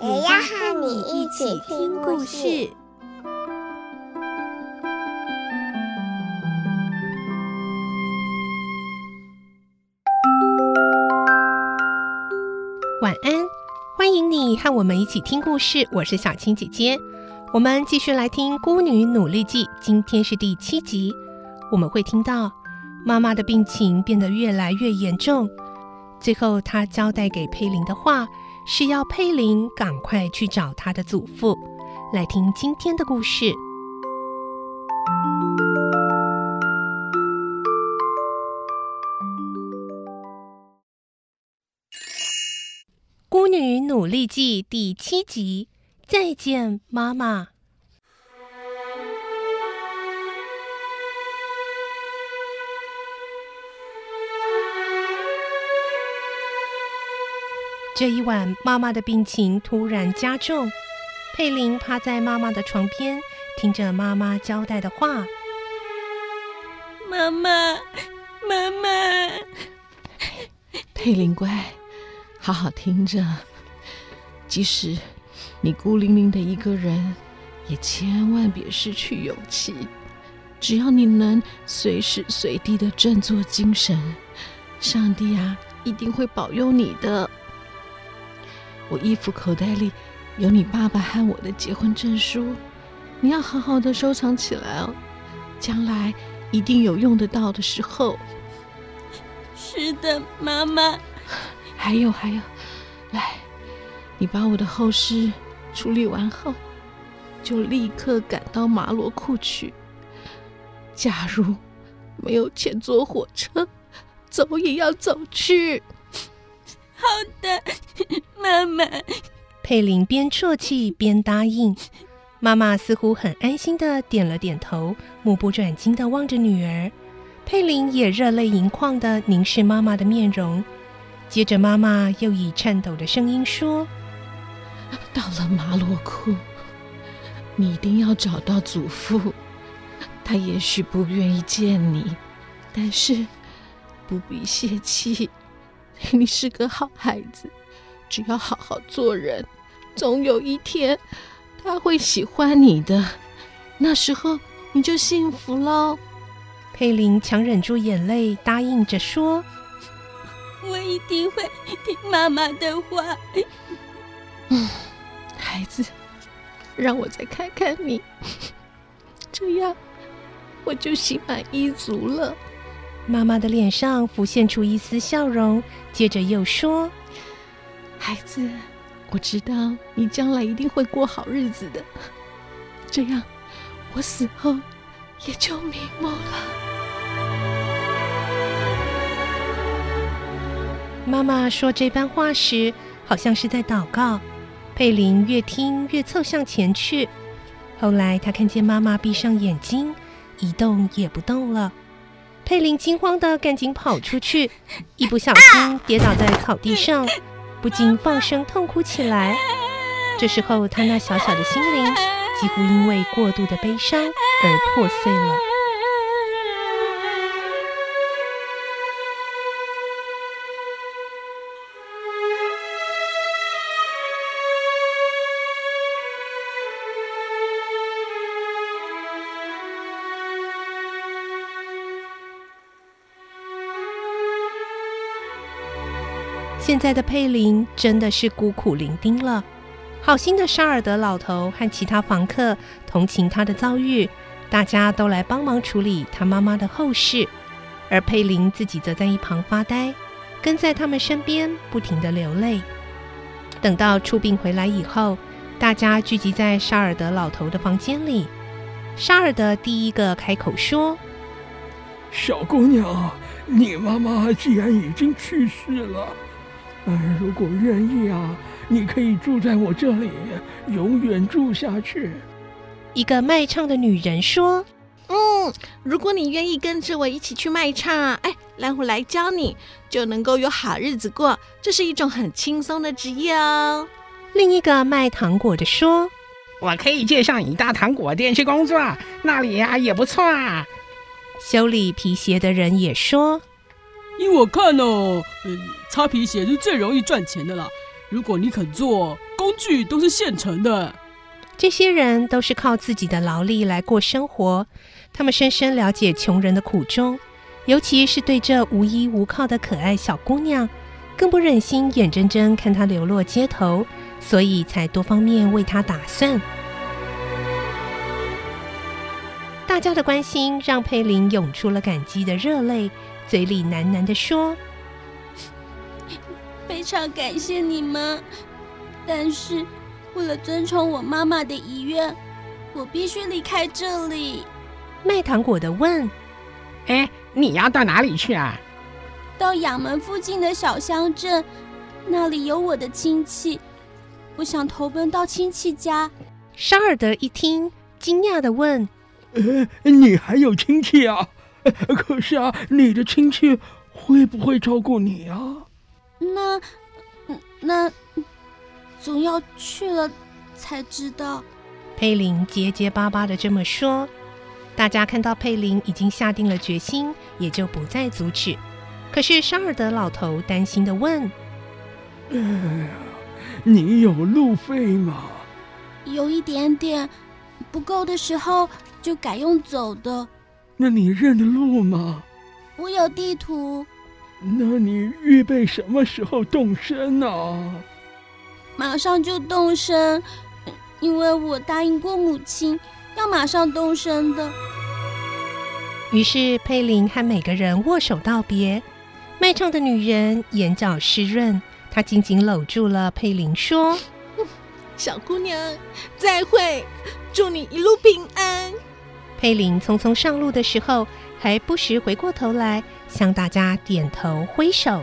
也要和你一起听故事。晚安，欢迎你和我们一起听故事。我是小青姐姐，我们继续来听《孤女努力记》，今天是第七集。我们会听到妈妈的病情变得越来越严重，最后她交代给佩林的话。是要佩林赶快去找他的祖父，来听今天的故事。《孤女努力记》第七集，再见，妈妈。这一晚，妈妈的病情突然加重。佩林趴在妈妈的床边，听着妈妈交代的话：“妈妈，妈妈，佩林乖，好好听着。即使你孤零零的一个人，也千万别失去勇气。只要你能随时随地的振作精神，上帝啊，一定会保佑你的。”我衣服口袋里有你爸爸和我的结婚证书，你要好好的收藏起来哦，将来一定有用得到的时候。是的，妈妈。还有还有，来，你把我的后事处理完后，就立刻赶到马罗库去。假如没有钱坐火车，走也要走去。好的，佩林边啜泣边答应。妈妈似乎很安心的点了点头，目不转睛的望着女儿。佩林也热泪盈眶的凝视妈妈的面容。接着，妈妈又以颤抖的声音说：“到了马洛库，你一定要找到祖父。他也许不愿意见你，但是不必泄气。”你是个好孩子，只要好好做人，总有一天他会喜欢你的，那时候你就幸福喽。佩林强忍住眼泪，答应着说：“我一定会听妈妈的话。”嗯，孩子，让我再看看你，这样我就心满意足了。妈妈的脸上浮现出一丝笑容，接着又说：“孩子，我知道你将来一定会过好日子的，这样我死后也就瞑目了。”妈妈说这番话时，好像是在祷告。佩林越听越凑向前去。后来，他看见妈妈闭上眼睛，一动也不动了。佩林惊慌的赶紧跑出去，一不小心跌倒在草地上，不禁放声痛哭起来。这时候，他那小小的心灵几乎因为过度的悲伤而破碎了。现在的佩林真的是孤苦伶仃了。好心的沙尔德老头和其他房客同情他的遭遇，大家都来帮忙处理他妈妈的后事，而佩林自己则在一旁发呆，跟在他们身边不停地流泪。等到出殡回来以后，大家聚集在沙尔德老头的房间里。沙尔德第一个开口说：“小姑娘，你妈妈既然已经去世了。”嗯，如果愿意啊，你可以住在我这里，永远住下去。”一个卖唱的女人说：“嗯，如果你愿意跟着我一起去卖唱，哎，蓝虎来教你，就能够有好日子过。这是一种很轻松的职业哦。”另一个卖糖果的说：“我可以介绍你到糖果店去工作，那里呀也不错啊。”修理皮鞋的人也说：“依我看哦，嗯，擦皮鞋是最容易赚钱的啦。如果你肯做，工具都是现成的。”这些人都是靠自己的劳力来过生活，他们深深了解穷人的苦衷，尤其是对这无依无靠的可爱小姑娘，更不忍心眼睁睁看她流落街头。所以才多方面为他打算。大家的关心让佩林涌出了感激的热泪，嘴里喃喃地说：“非常感谢你们，但是为了遵从我妈妈的遗愿，我必须离开这里。”卖糖果的问：“哎，你要到哪里去啊？”“到亚门附近的小乡镇，那里有我的亲戚。”我想投奔到亲戚家。沙尔德一听，惊讶的问：“呃，你还有亲戚啊？可是啊，你的亲戚会不会照顾你啊？”那，那总要去了才知道。佩林结结巴巴的这么说。大家看到佩林已经下定了决心，也就不再阻止。可是沙尔德老头担心的问：“呃你有路费吗？有一点点，不够的时候就改用走的。那你认得路吗？我有地图。那你预备什么时候动身呢？马上就动身，因为我答应过母亲要马上动身的。于是佩林和每个人握手道别，卖唱的女人眼角湿润。她紧紧搂住了佩林，说：“小姑娘，再会，祝你一路平安。”佩林匆匆上路的时候，还不时回过头来向大家点头挥手。